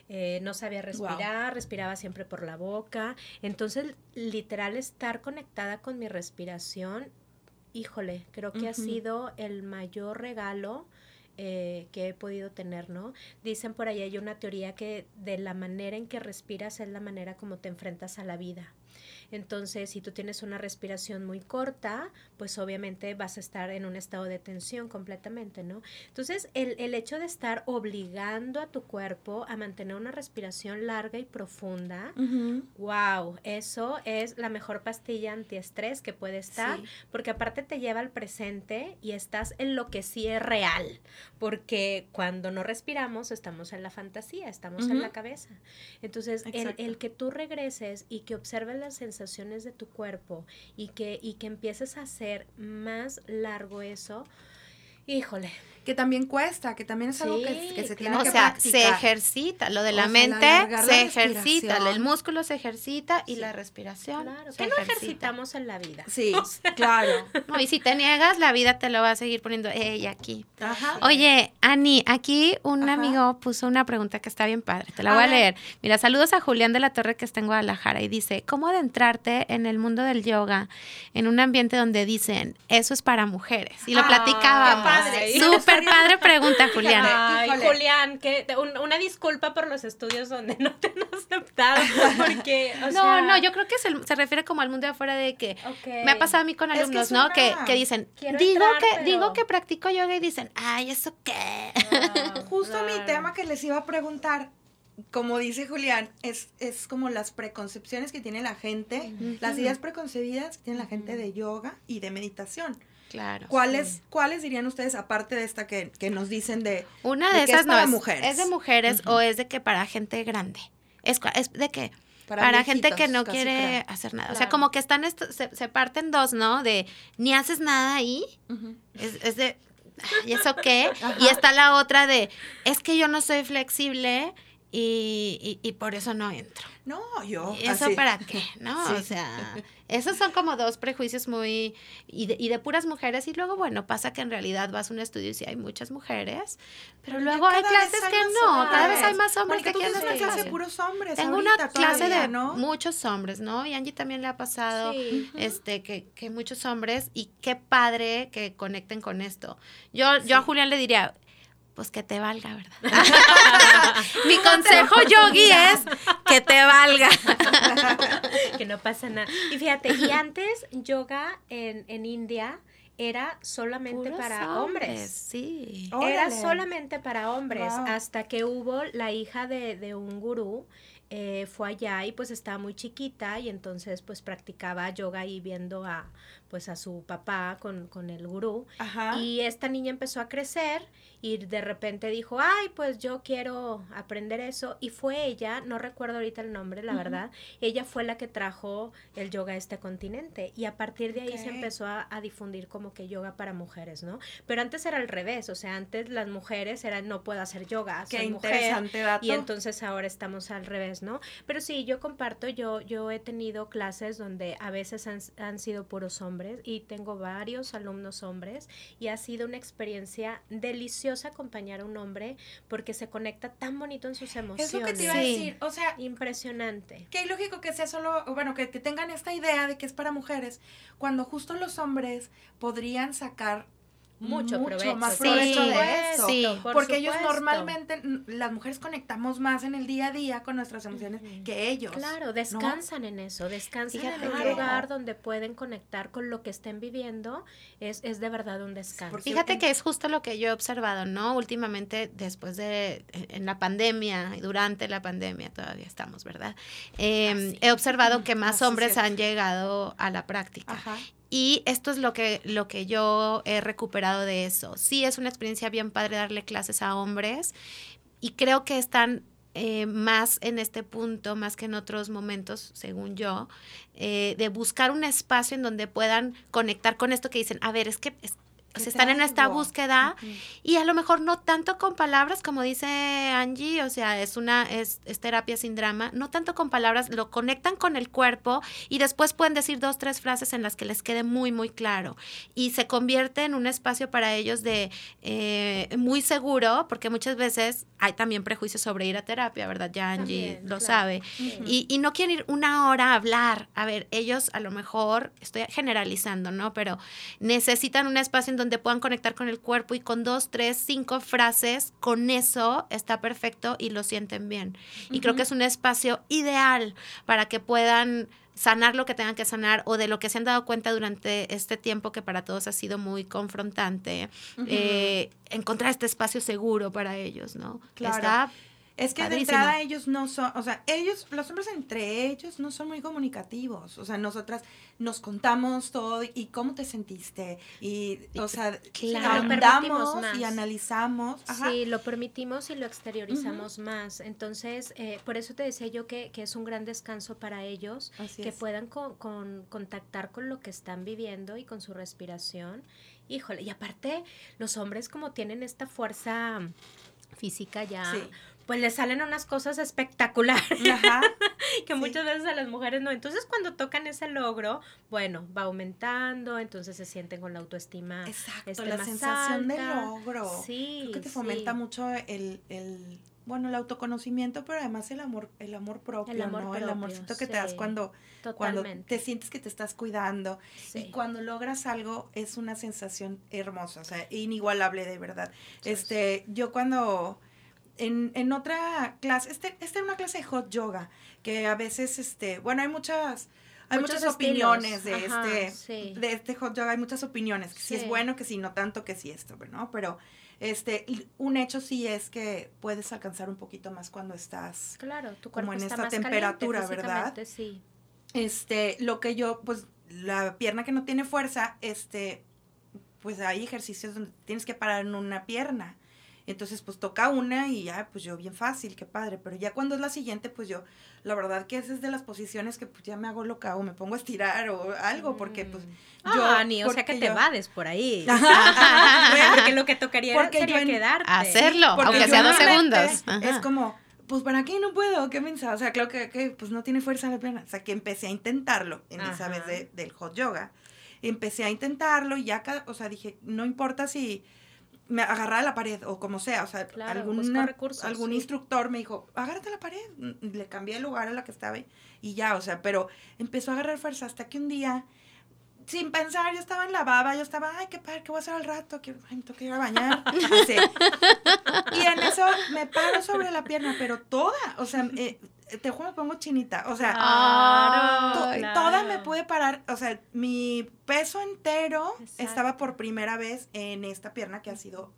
Eh, no sabía respirar, respiraba siempre por la boca. Entonces, literal, estar conectada con mi respiración, híjole, creo que ha sido el mayor regalo eh, que he podido tener, ¿no? Dicen por ahí, hay una teoría que de la manera en que respiras es la manera como te enfrentas a la vida. Entonces, si tú tienes una respiración muy corta, pues obviamente vas a estar en un estado de tensión completamente, ¿no? Entonces, el, el hecho de estar obligando a tu cuerpo a mantener una respiración larga y profunda, wow, eso es la mejor pastilla antiestrés que puede estar, Sí. porque aparte te lleva al presente y estás en lo que sí es real, porque cuando no respiramos estamos en la fantasía, estamos en la cabeza. Entonces, el, el que tú regreses y que observes las sensaciones de tu cuerpo y que, y que empieces a hacer más largo eso, híjole, Que también cuesta, que también es algo que, Sí, que se tiene O que sea, practicar. se ejercita. Lo de la O sea, mente se ejercita. El músculo se ejercita y Sí. la respiración claro, que no ejercita. ejercitamos en la vida. Sí, claro. No, y si te niegas, la vida te lo va a seguir poniendo ella aquí. Ajá. Oye, Ani, aquí un Ajá. amigo puso una pregunta que está bien padre. Te la voy A leer. Mira, saludos a Julián de la Torre que está en Guadalajara y dice, ¿cómo adentrarte en el mundo del yoga en un ambiente donde dicen, eso es para mujeres? Y lo Ah, platicábamos. Padre. Súper padre pregunta, Julián. Ay, Híjole. Julián, que te- un- una disculpa por los estudios donde no te han aceptado, porque, o no, sea, no, yo creo que se, se refiere como al mundo de afuera de que me ha pasado a mí con Es que alumnos, es ¿no? una- Que, que dicen, Quiero digo entrar, que pero- digo que practico yoga y dicen, ay, ¿eso qué? Ah, Justo mi claro. tema que les iba a preguntar, como dice Julián, es, es como las preconcepciones que tiene la gente, las ideas preconcebidas que tiene la gente de yoga y de meditación. Claro. ¿Cuáles, ¿Cuáles dirían ustedes, aparte de esta que, que nos dicen de... Una de de que esas es no para es, mujeres? es de mujeres o es de que para gente grande. Es, de que para, gente que no quiere creo. hacer nada. O sea, como que están esto, se, se parten dos, ¿no? De ni haces nada ahí, es, es de ¿y eso qué? Ajá. Y está la otra de es que yo no soy flexible y, y, y por eso no entro. No, yo... ¿Y ¿Eso así. para qué? ¿No? Sí. O sea, esos son como dos prejuicios muy... Y de, y de puras mujeres. Y luego, bueno, pasa que en realidad vas a un estudio y sí hay muchas mujeres, pero Pero luego hay clases hay que no. Cada vez hay más hombres Mónica, que tú tienes una clase de puros hombres Tengo ahorita una clase todavía, de ¿no? muchos hombres, ¿no? Y Angie también le ha pasado Sí. este que, que muchos hombres y qué padre que conecten con esto. Yo, yo a Julián le diría, pues que te valga, ¿verdad? Mi consejo yogi es que te valga. que no pasa nada. Y fíjate, y antes yoga en, en India era solamente Puros para hombres. Sí. Era solamente para hombres, Wow. hasta que hubo la hija de, de un gurú, eh, fue allá y pues estaba muy chiquita y entonces pues practicaba yoga y viendo a pues a su papá con, con el gurú. Ajá. Y esta niña empezó a crecer y de repente dijo, ay, pues yo quiero aprender eso. Y fue ella, no recuerdo ahorita el nombre, la verdad, ella fue la que trajo el yoga a este continente. Y a partir de ahí se empezó a, a difundir como que yoga para mujeres, ¿no? Pero antes era al revés, o sea, antes las mujeres eran, no puedo hacer yoga, Qué soy mujer. interesante dato. Y entonces ahora estamos al revés, ¿no? Pero sí, yo comparto, yo, yo he tenido clases donde a veces han, han sido puros hombres y tengo varios alumnos hombres y ha sido una experiencia deliciosa acompañar a un hombre porque se conecta tan bonito en sus emociones. Es lo que te iba a Sí. decir. O sea, Impresionante. Qué ilógico que sea solo, bueno, que, que tengan esta idea de que es para mujeres, cuando justo los hombres podrían sacar mucho, provecho. más Sí, de eso. sí. Por porque ellos normalmente, las mujeres conectamos más en el día a día con nuestras emociones que ellos. Claro, descansan en eso, descansan Fíjate en un que- lugar donde pueden conectar con lo que estén viviendo, es, es de verdad un descanso. porque- Fíjate que es justo lo que yo he observado, ¿no? Últimamente, después de, en la pandemia, y durante la pandemia, todavía estamos, ¿verdad? Eh, he observado que más Ah, hombres han llegado a la práctica. Ajá. Y esto es lo que, lo que yo he recuperado de eso. Sí, es una experiencia bien padre darle clases a hombres y creo que están eh, más en este punto, más que en otros momentos, según yo, eh, de buscar un espacio en donde puedan conectar con esto que dicen, a ver, es que o ¿Qué sea, están en esta búsqueda y a lo mejor no tanto con palabras, como dice Angie, o sea, es una, es, es terapia sin drama, no tanto con palabras, lo conectan con el cuerpo y después pueden decir dos, tres frases en las que les quede muy, muy claro. Y se convierte en un espacio para ellos de eh, muy seguro, porque muchas veces hay también prejuicios sobre ir a terapia, ¿verdad? Ya Angie También, lo claro. sabe. Y, y no quieren ir una hora a hablar. A ver, ellos a lo mejor, estoy generalizando, ¿no? Pero necesitan un espacio en donde puedan conectar con el cuerpo y con dos, tres, cinco frases, con eso está perfecto y lo sienten bien. Y creo que es un espacio ideal para que puedan sanar lo que tengan que sanar o de lo que se han dado cuenta durante este tiempo que para todos ha sido muy confrontante, eh, encontrar este espacio seguro para ellos, ¿no? Claro. Está Es que Padrísimo. de entrada ellos no son, o sea, ellos, los hombres entre ellos no son muy comunicativos. O sea, nosotras nos contamos todo y cómo te sentiste. Y, o sea, Claro. Lo permitimos andamos y analizamos. Ajá. Sí, lo permitimos y lo exteriorizamos más. Entonces, eh, por eso te decía yo que, que es un gran descanso para ellos, Así que es. puedan con- con- contactar con lo que están viviendo y con su respiración. Híjole, y aparte, los hombres como tienen esta fuerza física ya, Sí. Pues les salen unas cosas espectaculares Ajá. que Sí. muchas veces a las mujeres no. Entonces, cuando tocan ese logro, bueno, va aumentando, entonces se sienten con la autoestima. Exacto, este, la más sensación de logro. Sí, Creo que te sí. fomenta mucho el, el, bueno, el autoconocimiento, pero además el amor, el amor propio, El amor ¿no? el amorcito que te das cuando, cuando te sientes que te estás cuidando. Sí. Y cuando logras algo es una sensación hermosa, o sea, inigualable de verdad. Este, yo cuando en, en otra clase, este, esta es una clase de hot yoga, que a veces, este, bueno, hay muchas, hay Muchos muchas opiniones de ajá, este, sí. de este hot yoga, hay muchas opiniones, que si es bueno, que si no tanto, que si esto, ¿no? Pero este, un hecho sí es que puedes alcanzar un poquito más cuando estás Claro, tu como en esta temperatura, caliente, ¿verdad? Sí. Este, lo que yo, pues, la pierna que no tiene fuerza, este, pues hay ejercicios donde tienes que parar en una pierna. Entonces, pues toca una y ya, pues yo bien fácil, qué padre. Pero ya cuando es la siguiente, pues yo, la verdad que esa es de las posiciones que pues ya me hago loca o me pongo a estirar o algo, porque pues Mm. yo. Ah, ni, o sea que porque te yo- vades por ahí. Ajá. porque lo que tocaría Porque sería en- quedarte. Hacerlo, Porque aunque sea dos segundos. Ajá. Es como, pues para qué no puedo, qué mensaje. O sea, creo que, que, pues no tiene fuerza la pierna. O sea, que empecé a intentarlo en esa vez de- del hot yoga. Empecé a intentarlo y ya, o sea, dije, no importa si me agarraba la pared o como sea, o sea, Claro, alguna- recursos, algún sí. instructor me dijo, agárrate a la pared. Y Le cambié el lugar a la que estaba y, y ya, o sea, pero empezó a agarrar fuerza hasta que un día sin pensar, yo estaba en la baba, yo estaba, ay, qué padre, ¿qué voy a hacer al rato? Ay, me tengo que ir a bañar. Así. Y en eso me paro sobre la pierna, pero toda, o sea, eh, te juro, me pongo chinita, o sea, to- toda me pude parar, o sea, mi peso entero Exacto. estaba por primera vez en esta pierna que ha sido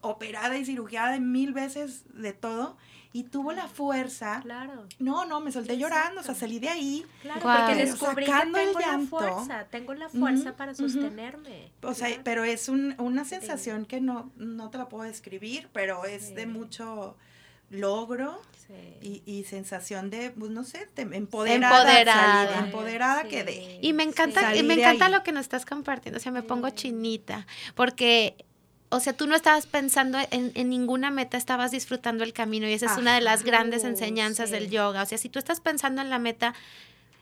operada y cirugiada de mil veces de todo, y tuvo la fuerza. Claro, No, no, me solté Exacto. llorando, o sea, salí de ahí. claro, porque descubrí que sacando el tengo la llanto. fuerza, tengo la fuerza para sostenerme. O sea, Claro. pero es un, una Sí. sensación que no, no te la puedo describir, pero es de mucho logro Sí. y, y sensación de, pues no sé, empoderada. Empoderada. salí, empoderada Sí. quedé. Y me encanta, y me de encanta ahí. lo que nos estás compartiendo, o sea, me pongo chinita, porque, o sea, tú no estabas pensando en, en ninguna meta, estabas disfrutando el camino y esa es una de las grandes enseñanzas sí. del yoga, o sea, si tú estás pensando en la meta,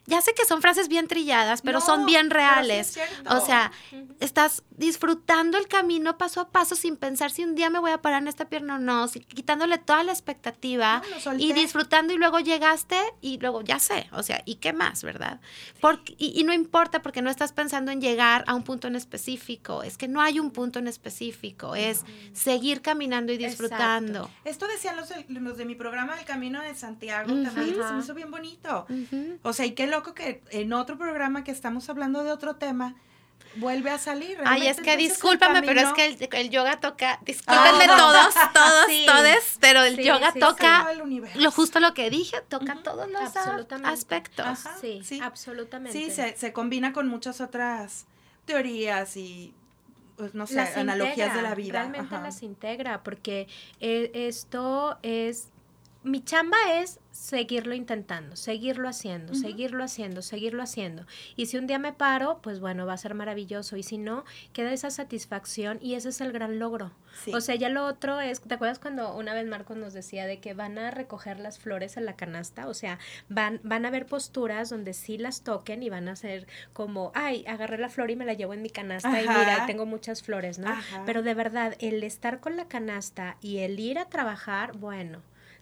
ya sé que son frases bien trilladas, pero No, son bien sí reales. o sea, estás disfrutando el camino paso a paso sin pensar si un día me voy a parar en esta pierna o no, si- quitándole toda la expectativa No, y disfrutando y luego llegaste y luego ya sé, o sea, ¿y qué más, verdad? Porque, y, y no importa porque no estás pensando en llegar a un punto en específico, es que no hay un punto en específico, es seguir caminando y disfrutando. Esto decían los de, los de mi programa del Camino de Santiago también, se me hizo bien bonito. O sea, y qué loco que en otro programa que estamos hablando de otro tema, vuelve a salir. Ay, es que entonces, discúlpame, pero es que el, el yoga toca, discúlpenme todos, todos, Sí. todes, pero el Sí, yoga sí, toca todo el universo. lo justo lo que dije, toca todos los aspectos. Ajá. Sí, sí. absolutamente. Sí, se, se combina con muchas otras teorías y, pues, no sé, Las analogías integra, de la vida. Realmente Ajá. las integra, porque eh, esto es. Mi chamba es seguirlo intentando, seguirlo haciendo, seguirlo haciendo, seguirlo haciendo. Y si un día me paro, pues bueno, va a ser maravilloso. Y si no, queda esa satisfacción y ese es el gran logro. Sí. O sea, ya lo otro es, ¿te acuerdas cuando una vez Marcos nos decía de que van a recoger las flores en la canasta? O sea, van, van a haber posturas donde sí las toquen y van a ser como, ay, agarré la flor y me la llevo en mi canasta y mira, tengo muchas flores, ¿no? Ajá. Pero de verdad, el estar con la canasta y el ir a trabajar, bueno,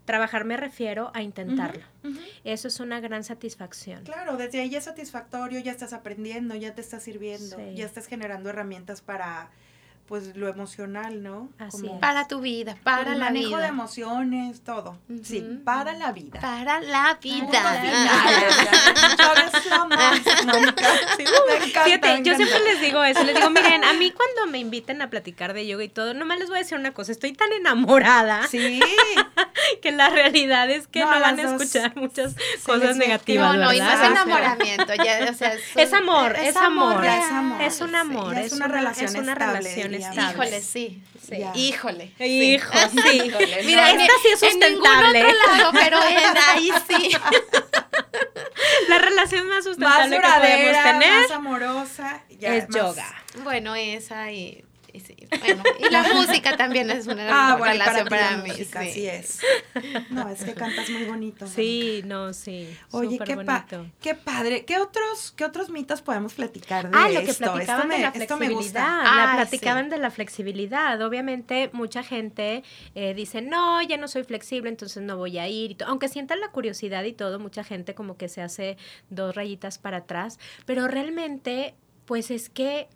trabajar me refiero a intentarlo. Eso es una gran satisfacción. Claro, desde ahí es satisfactorio, ya estás aprendiendo, ya te estás sirviendo, Sí. ya estás generando herramientas para pues lo emocional, ¿no? Así es. Para tu vida, para el la manejo vida. de emociones, todo. Sí, Ujú. para la vida. Para la vida. Sí, Fíjate, yo siempre les digo eso, les digo, miren, a mí cuando me inviten a platicar de yoga y todo, nomás les voy a decir una cosa, estoy tan enamorada Sí, que la realidad es que No, no, van a escuchar muchas cosas negativas. No, no, y no es enamoramiento, ya, o sea, es, un- Es amor, es amor. Es amor. Es un amor, es una relación es una estable, relación Híjole, sí. Sí. Híjole. Hijo, sí. Híjole, Mira, no, esta en- sí es En sustentable. otro lado, pero en ahí sí. La relación más más sustentable que podemos tener más amorosa. ya, es más- yoga. Bueno, esa y, y sí, bueno, y la música también es una Ah, bueno, relación para, para, la mí. música, sí. así es. No, es que cantas muy bonito. ¿no? Sí, no, sí. Oye, qué, pa- bonito. qué padre. ¿Qué otros, ¿Qué otros mitos podemos platicar de Ah, lo que esto? platicaban esto me, de la esto me flexibilidad. gusta. la platicaban sí. de la flexibilidad. Obviamente, mucha gente eh, dice, no, ya no soy flexible, entonces no voy a ir. Aunque sientan la curiosidad y todo, mucha gente como que se hace dos rayitas para atrás. Pero realmente, pues es que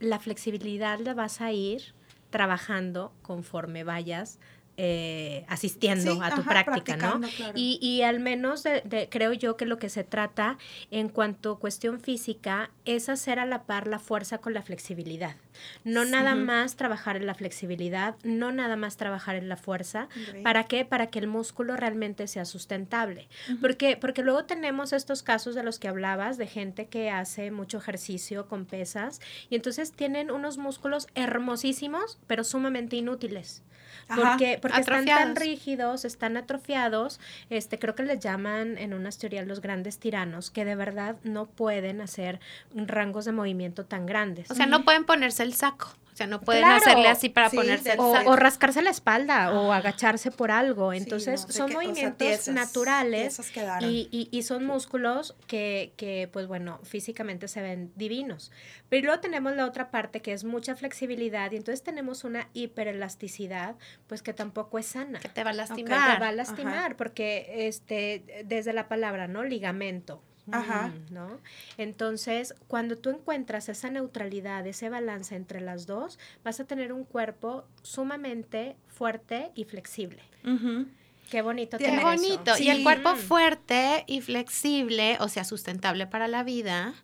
la flexibilidad la vas a ir trabajando conforme vayas eh, asistiendo Sí, a tu ajá, práctica, ¿no? claro. Y, y al menos de- de- creo yo que lo que se trata en cuanto a cuestión física es hacer a la par la fuerza con la flexibilidad. No nada más trabajar en la flexibilidad, no nada más trabajar en la fuerza. ¿Para qué? Para que el músculo realmente sea sustentable. Porque, porque luego tenemos estos casos de los que hablabas, de gente que hace mucho ejercicio con pesas y entonces tienen unos músculos hermosísimos, pero sumamente inútiles. Porque, porque están tan Atrofiados. rígidos, están atrofiados, este, creo que les llaman en unas teorías los grandes tiranos, que de verdad no pueden hacer rangos de movimiento tan grandes. O sea, no pueden ponerse el saco. O sea, no pueden Claro. hacerle así para Sí, ponerse o, o rascarse la espalda o Ah. agacharse por algo. Sí, Entonces, no, son qué- o sea, movimientos tiesas, naturales tiesas y, y- y son músculos que, que, pues bueno, físicamente se ven divinos. Pero luego tenemos la otra parte que es mucha flexibilidad y entonces tenemos una hiperelasticidad, pues que tampoco es sana. que te va a Te lastimar. va a lastimar porque este desde la palabra, ¿no? Ligamento. Ajá. Mm, ¿No? Entonces, cuando tú encuentras esa neutralidad, ese balance entre las dos, vas a tener un cuerpo sumamente fuerte y flexible. Ujú. Qué bonito Qué tener eso. bonito. Sí. Y el cuerpo Mm. fuerte y flexible, o sea, sustentable para la vida.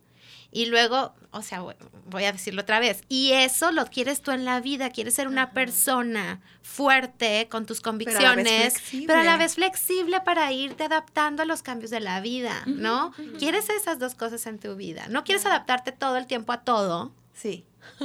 Y luego, o sea, voy- a decirlo otra vez, y eso lo quieres tú en la vida, quieres ser una persona fuerte con tus Pero a convicciones, pero a la vez flexible para irte adaptando a los cambios de la vida, ¿no? Quieres esas dos cosas en tu vida. No quieres adaptarte todo el tiempo a todo. Sí.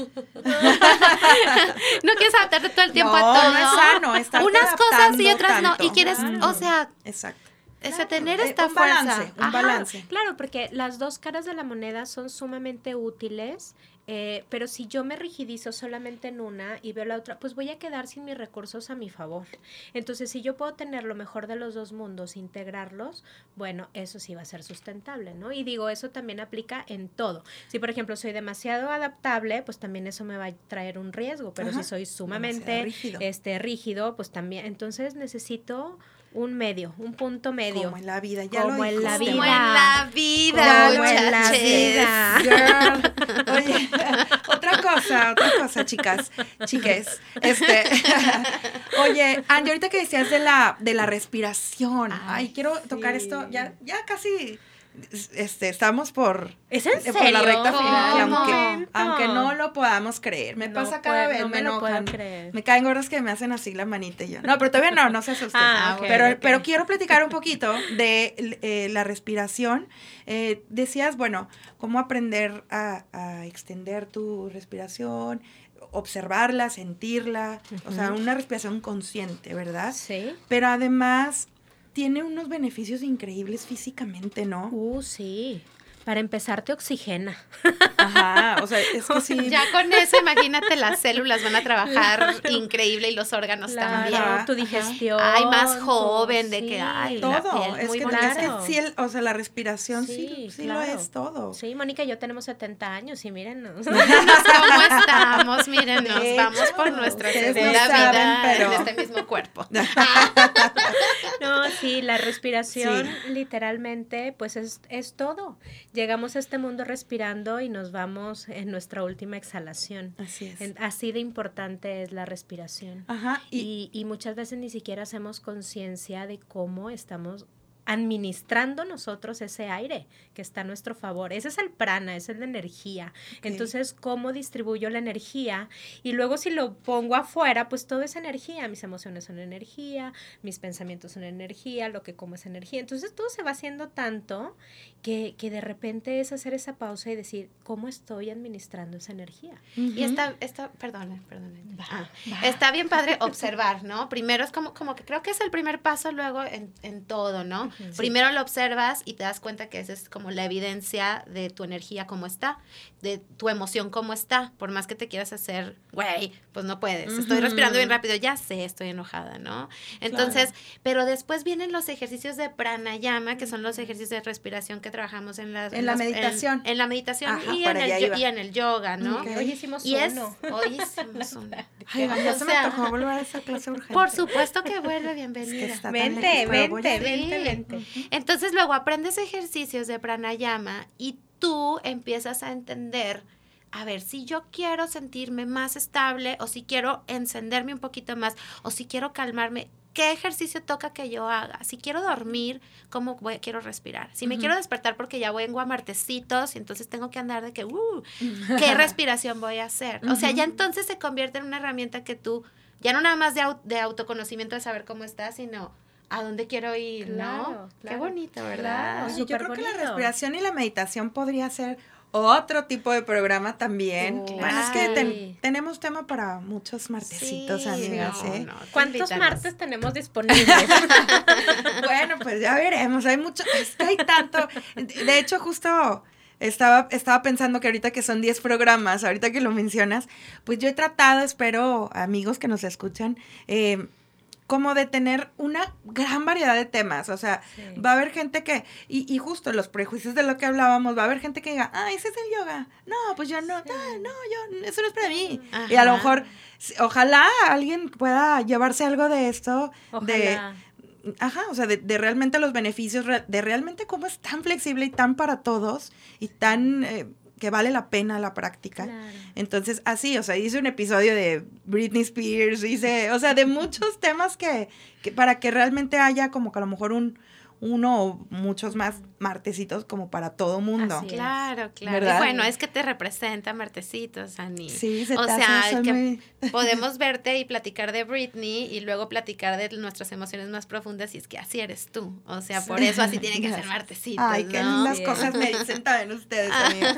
No quieres adaptarte todo el tiempo no, a todo. no es sano. Unas cosas y otras no. Y quieres, Claro. o sea, Exacto. Ese tener Eh, esta un fuerza. balance, un Ajá. balance. Claro, porque las dos caras de la moneda son sumamente útiles Eh, pero si yo me rigidizo solamente en una y veo la otra, pues voy a quedar sin mis recursos a mi favor. Entonces, si yo puedo tener lo mejor de los dos mundos, integrarlos, bueno, eso sí va a ser sustentable, ¿no? Y digo, eso también aplica en todo. Si, por ejemplo, soy demasiado adaptable, pues también eso me va a traer un riesgo, pero si soy sumamente rígido. Este, rígido, pues también, entonces necesito un medio, un punto medio. Como en la vida, ya Como lo en la vida. Como en la vida, Como en la vida. Girl. Oye, otra cosa, otra cosa, chicas, chiques. Este, oye, Andy, ahorita que decías de la, de la respiración. Ay, Ay, quiero tocar sí. esto. Ya, ya casi este, estamos por, ¿Es en eh, por la serio? recta final, aunque, aunque no lo podamos creer. Me No pasa cada puedo- vez, no me me lo enojan. creer. Me caen gordas que me hacen así la manita y yo. No, pero todavía no, no se asusten. Ah, ok, pero, pero quiero platicar un poquito de eh, la respiración. Eh, decías, bueno, cómo aprender a, a extender tu respiración, observarla, sentirla, o sea, una respiración consciente, ¿verdad? Sí. Pero además tiene unos beneficios increíbles físicamente, ¿no? Uh, sí. Para empezar, te oxigena. Ajá, o sea, es que sí. Ya con eso, imagínate, las células van a trabajar increíble y los órganos también. Ajá, tu ajá. digestión. Ay, más joven de que, ay, la todo, piel es muy que, bonita. es que sí, el- o sea, la respiración sí, Sí, sí claro. lo es todo. Sí, Mónica y yo tenemos 70 años y mírenos. Mírenos cómo estamos, mírenos, De vamos hecho, por nuestra segunda no vida pero- en este mismo cuerpo. No, sí, la respiración Sí. literalmente, pues es, es todo. Llegamos a este mundo respirando y nos vamos en nuestra última exhalación. Así es. En- así de importante es la respiración. Ajá, y, Y, y muchas veces ni siquiera hacemos conciencia de cómo estamos administrando nosotros ese aire que está a nuestro favor. Ese es el prana, esa es la energía. Entonces, ¿cómo distribuyo la energía? Y luego si lo pongo afuera, pues todo es energía. Mis emociones son energía, mis pensamientos son energía, lo que como es energía. Entonces, todo se va haciendo tanto que, que de repente es hacer esa pausa y decir, ¿cómo estoy administrando esa energía? Y está, está, perdón, perdón. Ah, está bien padre observar, ¿no? Primero es como, como que creo que es el primer paso luego en, en todo, ¿no? Primero lo observas y te das cuenta que esa es como la evidencia de tu energía cómo está, de tu emoción cómo está. Por más que te quieras hacer, güey, pues no puedes. Estoy respirando bien rápido, ya sé, estoy enojada, ¿no? Entonces, pero después vienen los ejercicios de pranayama, que son los ejercicios de respiración que trabajamos en, las, En la las- meditación. En, la meditación Ajá, y, en el, y en el yoga, ¿no? Ok. Hoy hicimos Y es, uno. hoy hicimos uno. Ay, ya O se me sea, tocó volver a esa clase urgente. Por supuesto que vuelve, Es que bienvenida. Vente, a vente, Entonces luego aprendes ejercicios de pranayama y tú empiezas a entender, a ver, si yo quiero sentirme más estable o si quiero encenderme un poquito más o si quiero calmarme, ¿qué ejercicio toca que yo haga? Si quiero dormir, ¿cómo voy, quiero respirar? Si me quiero despertar porque ya vengo a martesitos y entonces tengo que andar de que, uh, ¿qué respiración voy a hacer? O sea, ya entonces se convierte en una herramienta que tú, ya no nada más de, au- de autoconocimiento de saber cómo estás, sino a dónde quiero ir, ¿no? Claro, Qué bonito, ¿verdad? Claro. Oye, yo creo que la respiración y la meditación podría ser otro tipo de programa también. Oh, Bueno, es que ten- tenemos tema para muchos martesitos, Sí, amigas, no, ¿eh? no, ¿Cuántos invítanos. martes tenemos disponibles? Bueno, pues ya veremos. Hay mucho, es que hay tanto. De hecho, justo estaba, estaba pensando que ahorita que son 10 programas, ahorita que lo mencionas, pues yo he tratado, espero, amigos que nos escuchan, eh, como de tener una gran variedad de temas. O sea, Sí. va a haber gente que, y, y justo los prejuicios de lo que hablábamos, va a haber gente que diga, ah, ese es el yoga. No, pues yo no, ah, no, yo, eso no es para mí. Y a lo mejor, sí, ojalá alguien pueda llevarse algo de esto, de, Ojalá. Ajá, o sea, de, de realmente los beneficios, de realmente cómo es tan flexible y tan para todos y tan eh, que vale la pena la práctica. Claro. Entonces, así, o sea, hice un episodio de Britney Spears, hice, o sea, de muchos temas que, que para que realmente haya como que a lo mejor un uno o muchos más martesitos como para todo mundo. Así. Claro, claro. ¿Verdad? Y bueno, es que te representa Martesitos, Ani. Sí, se o sea, eso que muy- podemos verte y platicar de Britney y luego platicar de nuestras emociones más profundas y es que así eres tú. O sea, por eso así tiene que ser Martesitos, Ay, qué ¿no? lindas Sí. cosas me dicen también ustedes, amigos.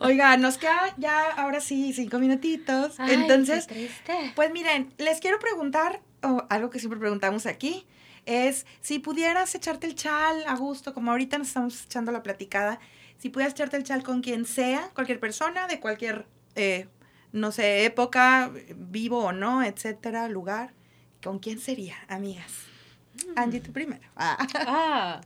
Oiga, nos queda ya, ahora sí, cinco minutitos. Ay, Entonces, qué triste. Pues miren, les quiero preguntar, algo que siempre preguntamos aquí, es si pudieras echarte el chal a gusto, como ahorita nos estamos echando la platicada, si pudieras echarte el chal con quien sea, cualquier persona, de cualquier, eh, no sé, época, vivo o no, etcétera, lugar, ¿con quién sería, amigas? Angie, tú primero. Ah. Ah.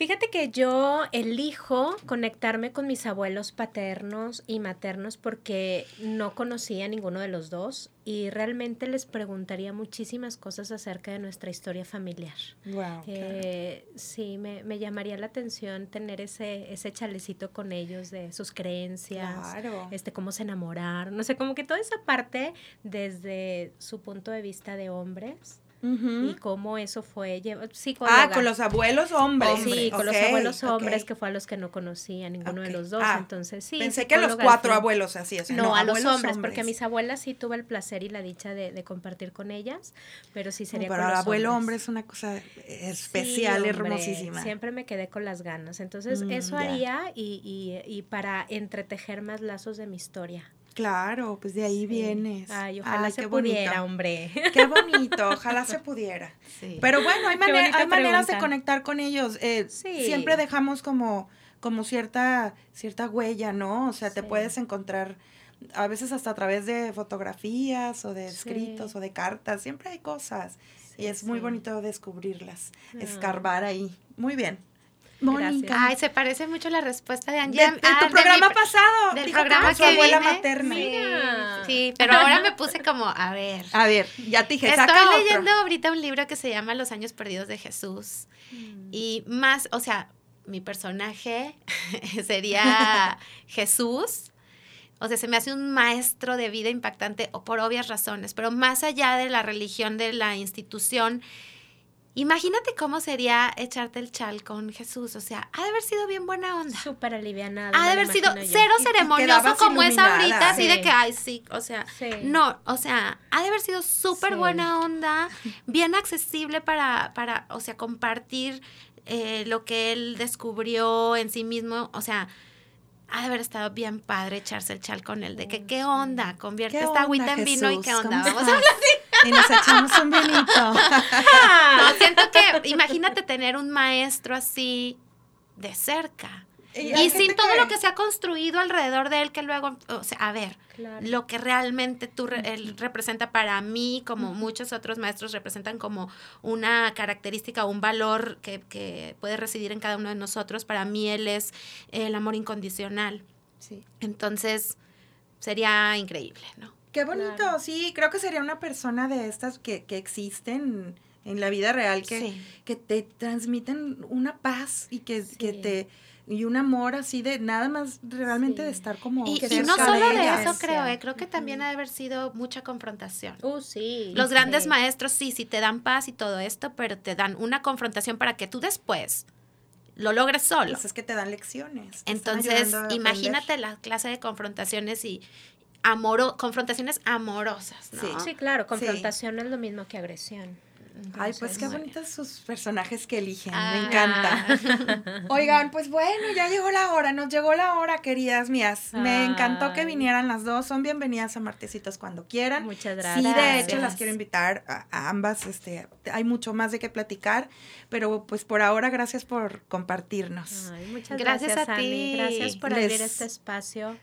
Fíjate que yo elijo conectarme con mis abuelos paternos y maternos porque no conocía a ninguno de los dos y realmente les preguntaría muchísimas cosas acerca de nuestra historia familiar. Wow, Eh, sí, me, me llamaría la atención tener ese, ese chalecito con ellos de sus creencias, Claro. este, cómo se enamoraron, no sé, como que toda esa parte desde su punto de vista de hombres Y cómo eso fue lleva- Ah, psicóloga. con los abuelos hombres. Sí, con los abuelos hombres, que fue a los que no conocía ninguno de los dos. Ah, entonces, sí. Pensé que los psicóloga al cuatro abuelos así, No, a los hombres, porque a mis abuelas sí tuve el placer y la dicha de, de compartir con ellas, pero sí sería Pero con el los abuelo hombre hombres. es una cosa especial, hombre, hermosísima. Siempre me quedé con las ganas. Entonces, Mm, eso haría y, y, y para entretejer más lazos de mi historia. Claro, pues de ahí Sí. vienes. Ay, ojalá Ay, se pudiera, bonito. hombre. Qué bonito, ojalá se pudiera. Sí. Pero bueno, hay, hay maneras de conectar con ellos. eh, Sí. Siempre dejamos como, como cierta, cierta huella, ¿no? O sea, te puedes encontrar a veces hasta a través de fotografías o de escritos o de cartas. Siempre hay cosas. y es muy bonito descubrirlas, Ah. escarbar ahí. Muy bien. Mónica. Ay, se parece mucho la respuesta de De, Angie. de Ah, tu de programa mi- pasado. Del que programa que abuela vine. materna. Sí, Mira. sí, pero ahora me puse como, a ver. A ver, ya te dije, Estoy saca otro. leyendo ahorita un libro que se llama Los años perdidos de Jesús. Mm. Y más, o sea, mi personaje sería Jesús. O sea, se me hace un maestro de vida impactante o por obvias razones, pero más allá de la religión, de la institución, imagínate cómo sería echarte el chal con Jesús. O sea, ha de haber sido bien buena onda. Súper alivianada. Ha de haber sido yo. cero Y- ceremonioso como es ahorita, así de que, ay, sí, o sea, Sí. no, o sea, ha de haber sido súper Sí. buena onda, bien accesible para, para o sea, compartir eh, lo que él descubrió en sí mismo, o sea, ha de haber estado bien padre echarse el chal con él, de que, ¿qué onda? Convierte ¿Qué esta onda, agüita en vino y qué onda, ¿Cómo vamos a estás? Y nos echamos un vinito. No, siento que, imagínate tener un maestro así de cerca. Y sin todo lo que se ha construido alrededor de él, que luego, o sea, a ver, Claro. lo que realmente tú re- él representa para mí, como muchos otros maestros representan como una característica o un valor que, que puede residir en cada uno de nosotros, para mí él es el amor incondicional. Sí. Entonces, sería increíble, ¿no? Qué bonito, Claro. sí, creo que sería una persona de estas que, que existen en la vida real, que, Sí. que te transmiten una paz y que, Sí. que te y un amor así de nada más realmente Sí. de estar como Y, y no solo de ellas. eso creo, eh, creo que también ha de haber sido mucha confrontación. Uh, sí. Los grandes sí. maestros sí, sí te dan paz y todo esto, pero te dan una confrontación para que tú después lo logres solo. Pues es que te dan lecciones. te Entonces, imagínate la clase de confrontaciones y amoro, confrontaciones amorosas, ¿no? Sí. Sí, claro, confrontación es lo mismo que agresión. Ay, pues qué Entonces, bonitos sus personajes que eligen, Ah. me encanta. Oigan, pues bueno, ya llegó la hora, nos llegó la hora, queridas mías. Me encantó que vinieran las dos, son bienvenidas a Martecitos cuando quieran. Muchas Sí, gracias. de hecho las quiero invitar a, a ambas, este, hay mucho más de qué platicar, pero pues por ahora gracias por compartirnos. Ay, muchas Gracias gracias, a ti. Gracias por Les- abrir este espacio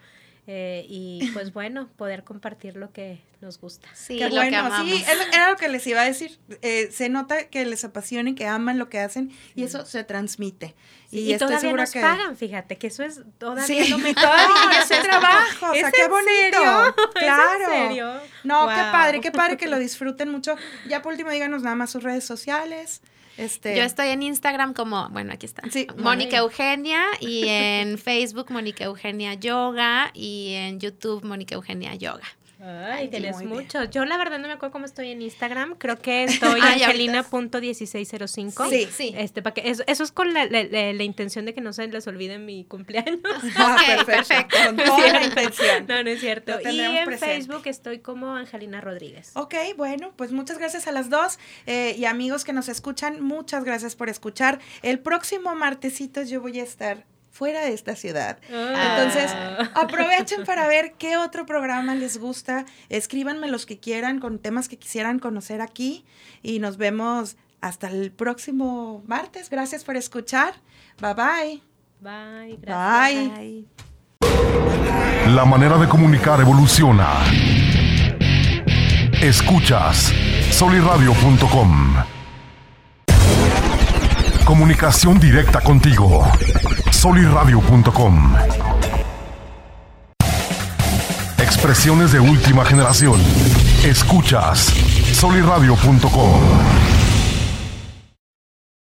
eh, y pues bueno, poder compartir lo que nos gusta. Sí, Qué lo bueno, que amamos. sí, era lo que les iba a decir. Eh, se nota que les apasiona y que aman lo que hacen y eso se transmite. Sí, y, y, estoy todavía nos que pagan, fíjate, que eso es todavía Sí, lo mejor. todavía es un trabajo, o sea, ¿Es qué bonito. serio? ¿Es Claro. en serio? No, qué Wow. padre, qué padre que lo disfruten mucho. Ya por último, díganos nada más sus redes sociales. Este, Yo estoy en Instagram como, bueno, aquí está. Sí. Mónica. Eugenia y en Facebook Mónica Eugenia Yoga y en YouTube Mónica Eugenia Yoga. Ay, bien. mucho. Yo la verdad no me acuerdo cómo estoy en Instagram. Creo que estoy Ay, ahorita. angelina.1605. Sí. Sí. Este, para que, eso, eso es con la, la- la- la intención de que no se les olvide mi cumpleaños. Ah, perfecto. Con toda la intención. No, no es cierto. Y en presente. Facebook estoy como Angelina Rodríguez. Ok, bueno, pues muchas gracias a las dos eh, y amigos que nos escuchan, muchas gracias por escuchar. El próximo martesitos yo voy a estar fuera de esta ciudad. Ah. Entonces, aprovechen para ver qué otro programa les gusta. Escríbanme los que quieran con temas que quisieran conocer aquí y nos vemos hasta el próximo martes. Gracias por escuchar. Bye bye. Bye. Gracias. Bye. bye. La manera de comunicar evoluciona. Escuchas soliradio.com. Comunicación directa contigo soliradio.com. Expresiones de última generación. Escuchas soliradio.com.